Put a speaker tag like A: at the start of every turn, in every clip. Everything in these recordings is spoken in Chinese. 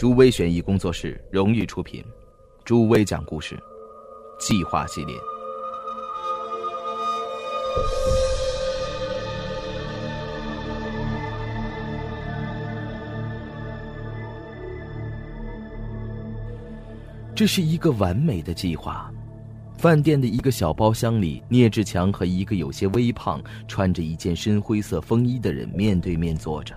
A: 朱威悬疑工作室荣誉出品，朱威讲故事，计划系列。这是一个完美的计划。饭店的一个小包厢里，聂志强和一个有些微胖、穿着一件深灰色风衣的人面对面坐着，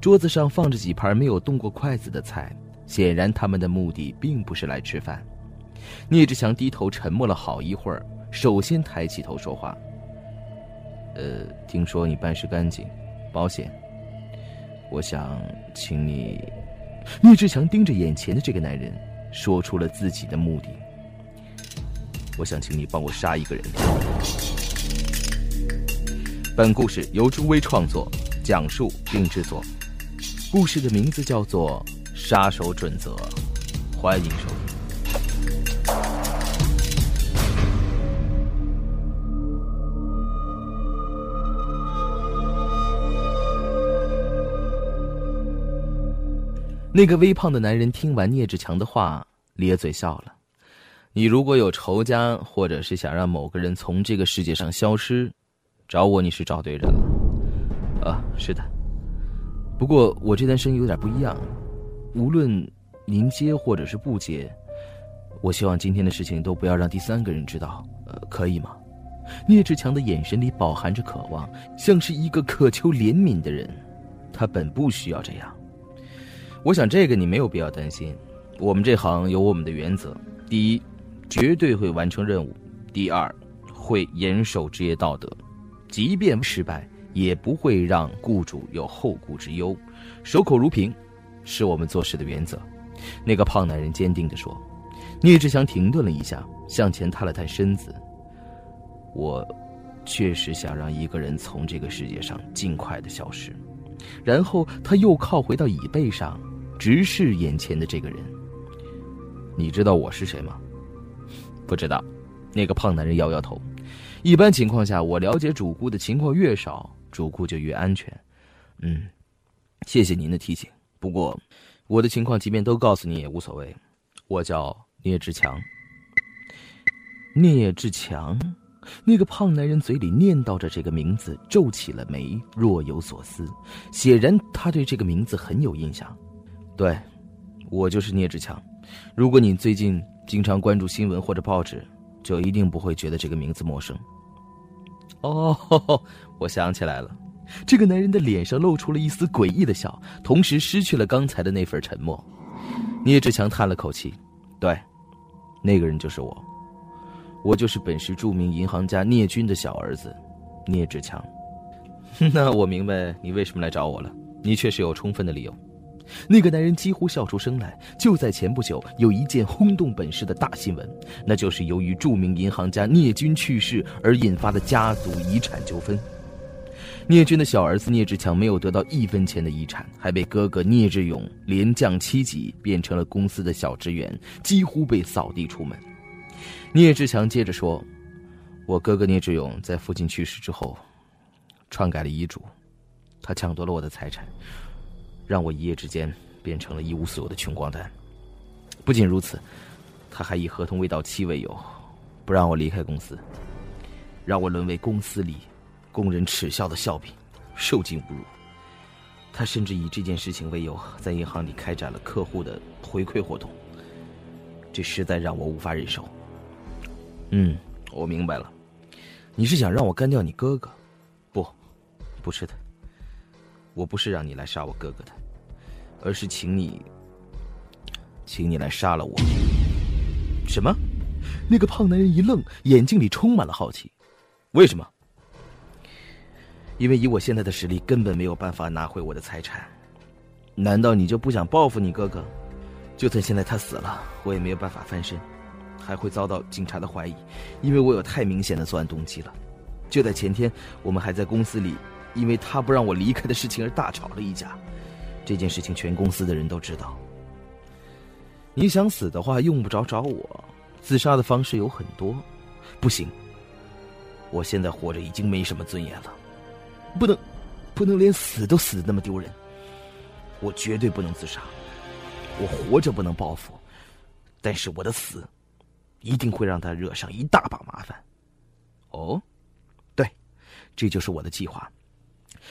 A: 桌子上放着几盘没有动过筷子的菜，显然他们的目的并不是来吃饭。聂志强低头沉默了好一会儿，首先抬起头说话：“呃，听说你办事干净，保险，我想请你。”聂志强盯着眼前的这个男人，说出了自己的目的。我想请你帮我杀一个人。本故事由朱威创作、讲述并制作，故事的名字叫做《杀手准则》，欢迎收听。那个微胖的男人听完聂志强的话，咧嘴笑了。你如果有仇家，或者是想让某个人从这个世界上消失，找我你是找对人了。啊，是的。不过我这单生意有点不一样，无论您接或者是不接，我希望今天的事情都不要让第三个人知道，呃，可以吗？聂志强的眼神里饱含着渴望，像是一个渴求怜悯的人。他本不需要这样。我想这个你没有必要担心。我们这行有我们的原则，第一。绝对会完成任务。第二，会严守职业道德，即便失败，也不会让雇主有后顾之忧。守口如瓶，是我们做事的原则。那个胖男人坚定地说。聂志强停顿了一下，向前探了探身子。我，确实想让一个人从这个世界上尽快的消失。然后他又靠回到椅背上，直视眼前的这个人。你知道我是谁吗？不知道，那个胖男人摇摇头。一般情况下，我了解主顾的情况越少，主顾就越安全。嗯，谢谢您的提醒。不过，我的情况即便都告诉你也无所谓。我叫聂志强。聂志强，那个胖男人嘴里念叨着这个名字，皱起了眉，若有所思。显然，他对这个名字很有印象。对，我就是聂志强。如果你最近……经常关注新闻或者报纸，就一定不会觉得这个名字陌生。哦，我想起来了，这个男人的脸上露出了一丝诡异的笑，同时失去了刚才的那份沉默。聂志强叹了口气：“对，那个人就是我，我就是本市著名银行家聂军的小儿子，聂志强。那我明白你为什么来找我了，你确实有充分的理由。”那个男人几乎笑出声来。就在前不久，有一件轰动本市的大新闻，那就是由于著名银行家聂军去世而引发的家族遗产纠纷。聂军的小儿子聂志强没有得到一分钱的遗产，还被哥哥聂志勇连降七级，变成了公司的小职员，几乎被扫地出门。聂志强接着说：“我哥哥聂志勇在父亲去世之后，篡改了遗嘱，他抢夺了我的财产。”让我一夜之间变成了一无所有的穷光蛋。不仅如此，他还以合同未到期为由，不让我离开公司，让我沦为公司里工人耻笑的笑柄，受尽侮辱。他甚至以这件事情为由，在银行里开展了客户的回馈活动。这实在让我无法忍受。嗯，我明白了，你是想让我干掉你哥哥？不，不是的，我不是让你来杀我哥哥的。而是请你，请你来杀了我。什么？那个胖男人一愣，眼睛里充满了好奇。为什么？因为以我现在的实力，根本没有办法拿回我的财产。难道你就不想报复你哥哥？就算现在他死了，我也没有办法翻身，还会遭到警察的怀疑，因为我有太明显的作案动机了。就在前天，我们还在公司里，因为他不让我离开的事情而大吵了一架。这件事情全公司的人都知道。你想死的话，用不着找我，自杀的方式有很多。不行，我现在活着已经没什么尊严了，不能，不能连死都死的那么丢人。我绝对不能自杀。我活着不能报复，但是我的死，一定会让他惹上一大把麻烦。哦，对，这就是我的计划。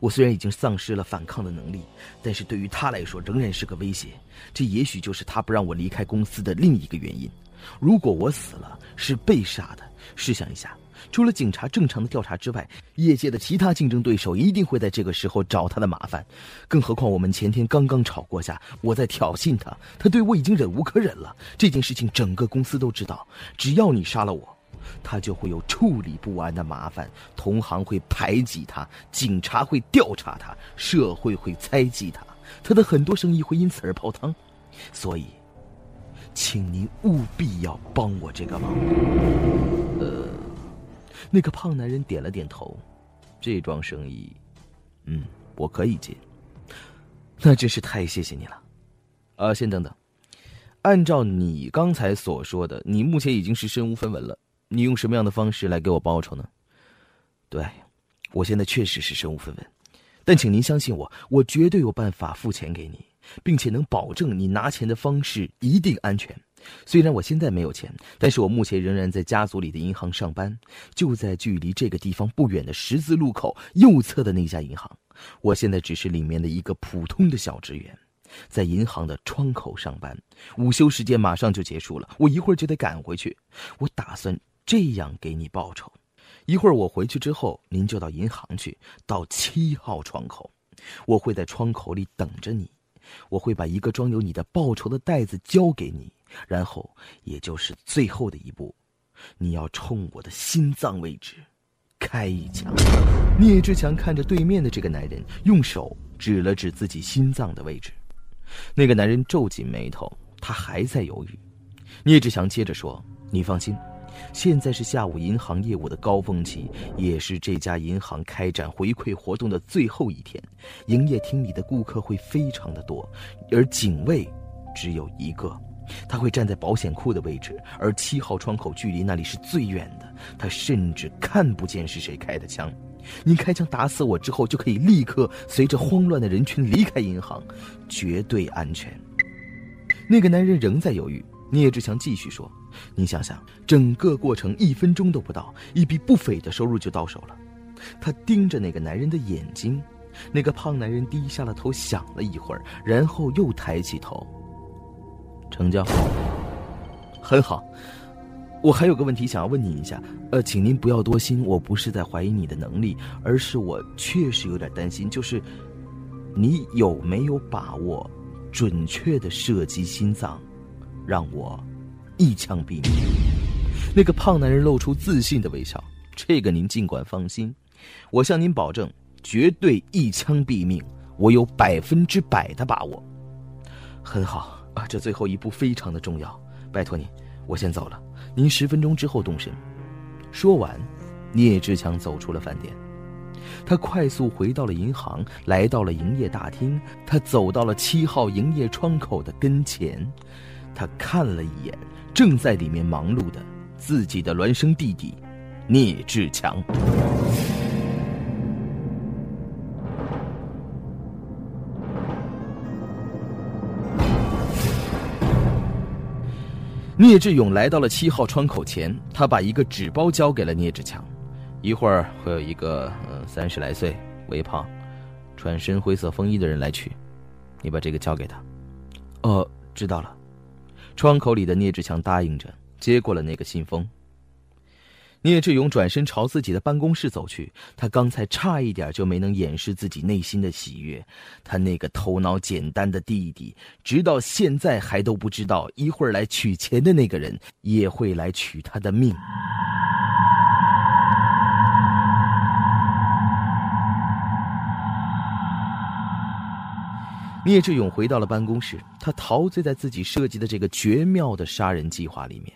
A: 我虽然已经丧失了反抗的能力，但是对于他来说仍然是个威胁。这也许就是他不让我离开公司的另一个原因。如果我死了，是被杀的。试想一下，除了警察正常的调查之外，业界的其他竞争对手一定会在这个时候找他的麻烦。更何况我们前天刚刚吵过架，我在挑衅他，他对我已经忍无可忍了。这件事情整个公司都知道，只要你杀了我，他就会有处理不完的麻烦。同行会排挤他，警察会调查他，社会会猜忌他，他的很多生意会因此而泡汤。所以。请您务必要帮我这个忙。呃，那个胖男人点了点头，这桩生意，嗯，我可以接。那真是太谢谢你了。啊，先等等，按照你刚才所说的，你目前已经是身无分文了。你用什么样的方式来给我报酬呢？对，我现在确实是身无分文，但请您相信我，我绝对有办法付钱给你。并且能保证你拿钱的方式一定安全。虽然我现在没有钱，但是我目前仍然在家族里的银行上班，就在距离这个地方不远的十字路口右侧的那家银行。我现在只是里面的一个普通的小职员，在银行的窗口上班。午休时间马上就结束了，我一会儿就得赶回去。我打算这样给你报酬：一会儿我回去之后，您就到银行去，到七号窗口，我会在窗口里等着你。我会把一个装有你的报酬的袋子交给你，然后，也就是最后的一步，你要冲我的心脏位置开一枪。聂志强看着对面的这个男人，用手指了指自己心脏的位置。那个男人皱紧眉头，他还在犹豫。聂志强接着说：“你放心。”现在是下午银行业务的高峰期，也是这家银行开展回馈活动的最后一天。营业厅里的顾客会非常的多，而警卫只有一个，他会站在保险库的位置，而七号窗口距离那里是最远的，他甚至看不见是谁开的枪。你开枪打死我之后，就可以立刻随着慌乱的人群离开银行，绝对安全。那个男人仍在犹豫。聂志强继续说：“你想想，整个过程一分钟都不到，一笔不菲的收入就到手了。”他盯着那个男人的眼睛，那个胖男人低下了头，想了一会儿，然后又抬起头。成交。很好。我还有个问题想要问你一下，呃，请您不要多心，我不是在怀疑你的能力，而是我确实有点担心，就是你有没有把握准确的射击心脏？让我一枪毙命。那个胖男人露出自信的微笑。这个您尽管放心，我向您保证，绝对一枪毙命，我有百分之百的把握。很好啊，这最后一步非常的重要，拜托您，我先走了，您十分钟之后动身。说完，聂志强走出了饭店。他快速回到了银行，来到了营业大厅。他走到了七号营业窗口的跟前。他看了一眼正在里面忙碌的自己的孪生弟弟聂志强。聂志勇来到了七号窗口前，他把一个纸包交给了聂志强。一会儿会有一个嗯三十来岁、微胖、穿深灰色风衣的人来取，你把这个交给他。哦，知道了。窗口里的聂志强答应着，接过了那个信封。聂志勇转身朝自己的办公室走去，他刚才差一点就没能掩饰自己内心的喜悦。他那个头脑简单的弟弟，直到现在还都不知道，一会儿来取钱的那个人也会来取他的命。聂志勇回到了办公室，他陶醉在自己设计的这个绝妙的杀人计划里面，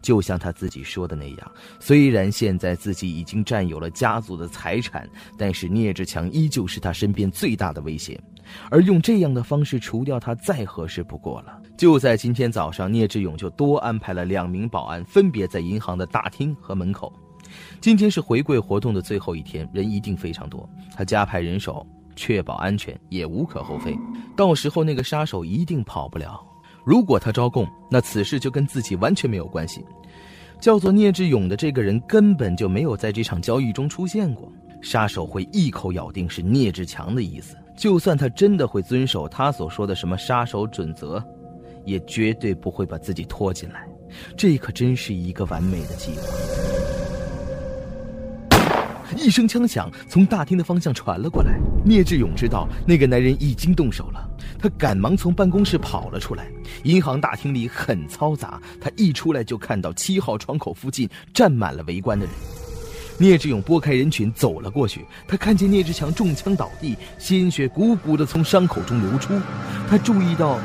A: 就像他自己说的那样。虽然现在自己已经占有了家族的财产，但是聂志强依旧是他身边最大的威胁，而用这样的方式除掉他再合适不过了。就在今天早上，聂志勇就多安排了两名保安，分别在银行的大厅和门口。今天是回柜活动的最后一天，人一定非常多，他加派人手。确保安全也无可厚非，到时候那个杀手一定跑不了。如果他招供，那此事就跟自己完全没有关系。叫做聂志勇的这个人根本就没有在这场交易中出现过。杀手会一口咬定是聂志强的意思，就算他真的会遵守他所说的什么杀手准则，也绝对不会把自己拖进来。这可真是一个完美的计划。一声枪响从大厅的方向传了过来，聂志勇知道那个男人已经动手了，他赶忙从办公室跑了出来。银行大厅里很嘈杂，他一出来就看到七号窗口附近站满了围观的人。聂志勇拨开人群走了过去，他看见聂志强中枪倒地，鲜血汩汩地从伤口中流出。他注意到，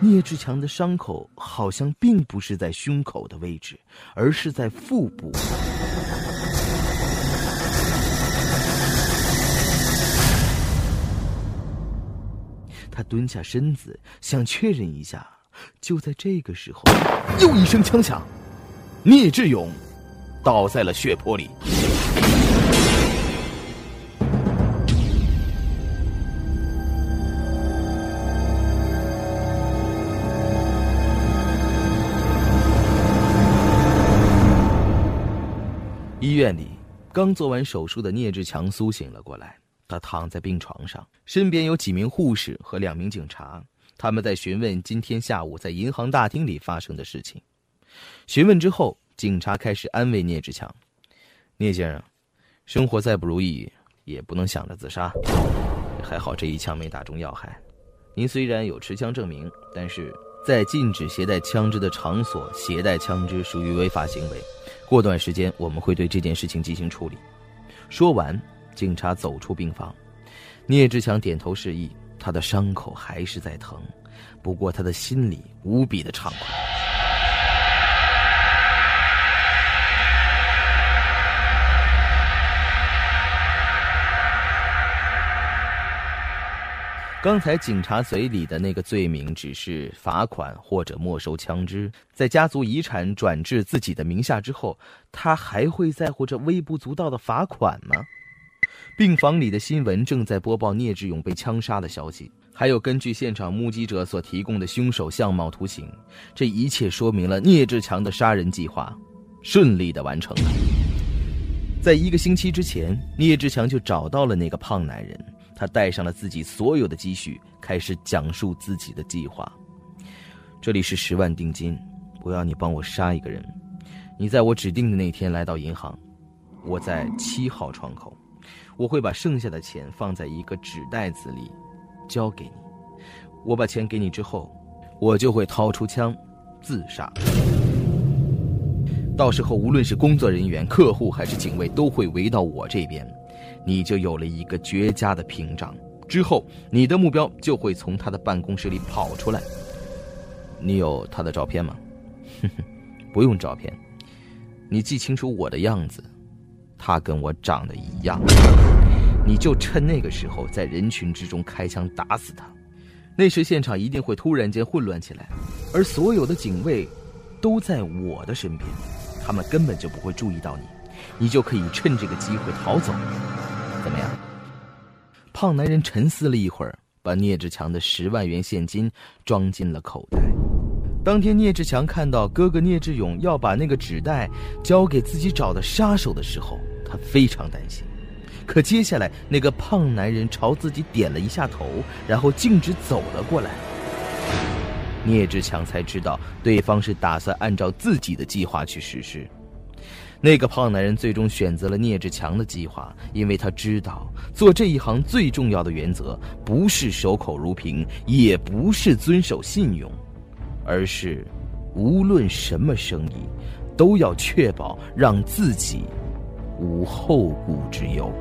A: 聂志强的伤口好像并不是在胸口的位置，而是在腹部。他蹲下身子，想确认一下。就在这个时候，又一声枪响，聂志勇倒在了血泊里。医院里，刚做完手术的聂志强苏醒了过来。他躺在病床上，身边有几名护士和两名警察，他们在询问今天下午在银行大厅里发生的事情。询问之后，警察开始安慰聂志强：“聂先生，生活再不如意，也不能想着自杀。还好这一枪没打中要害。您虽然有持枪证明，但是在禁止携带枪支的场所携带枪支属于违法行为。过段时间我们会对这件事情进行处理。”说完。警察走出病房，聂志强点头示意，他的伤口还是在疼，不过他的心里无比的畅快。刚才警察嘴里的那个罪名只是罚款或者没收枪支，在家族遗产转至自己的名下之后，他还会在乎这微不足道的罚款吗？病房里的新闻正在播报聂志勇被枪杀的消息，还有根据现场目击者所提供的凶手相貌图形，这一切说明了聂志强的杀人计划顺利的完成了。在一个星期之前，聂志强就找到了那个胖男人，他带上了自己所有的积蓄，开始讲述自己的计划。这里是十万定金，我要你帮我杀一个人，你在我指定的那天来到银行，我在七号窗口。我会把剩下的钱放在一个纸袋子里，交给你。我把钱给你之后，我就会掏出枪，自杀。到时候，无论是工作人员、客户还是警卫，都会围到我这边，你就有了一个绝佳的屏障。之后，你的目标就会从他的办公室里跑出来。你有他的照片吗？哼哼，不用照片，你记清楚我的样子。他跟我长得一样，你就趁那个时候在人群之中开枪打死他。那时现场一定会突然间混乱起来，而所有的警卫都在我的身边，他们根本就不会注意到你，你就可以趁这个机会逃走。怎么样？胖男人沉思了一会儿，把聂志强的十万元现金装进了口袋。当天，聂志强看到哥哥聂志勇要把那个纸袋交给自己找的杀手的时候，他非常担心。可接下来，那个胖男人朝自己点了一下头，然后径直走了过来。聂志强才知道，对方是打算按照自己的计划去实施。那个胖男人最终选择了聂志强的计划，因为他知道，做这一行最重要的原则不是守口如瓶，也不是遵守信用。而是，无论什么生意，都要确保让自己无后顾之忧。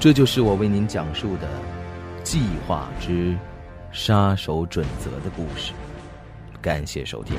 A: 这就是我为您讲述的《计划之杀手准则》的故事。感谢收听。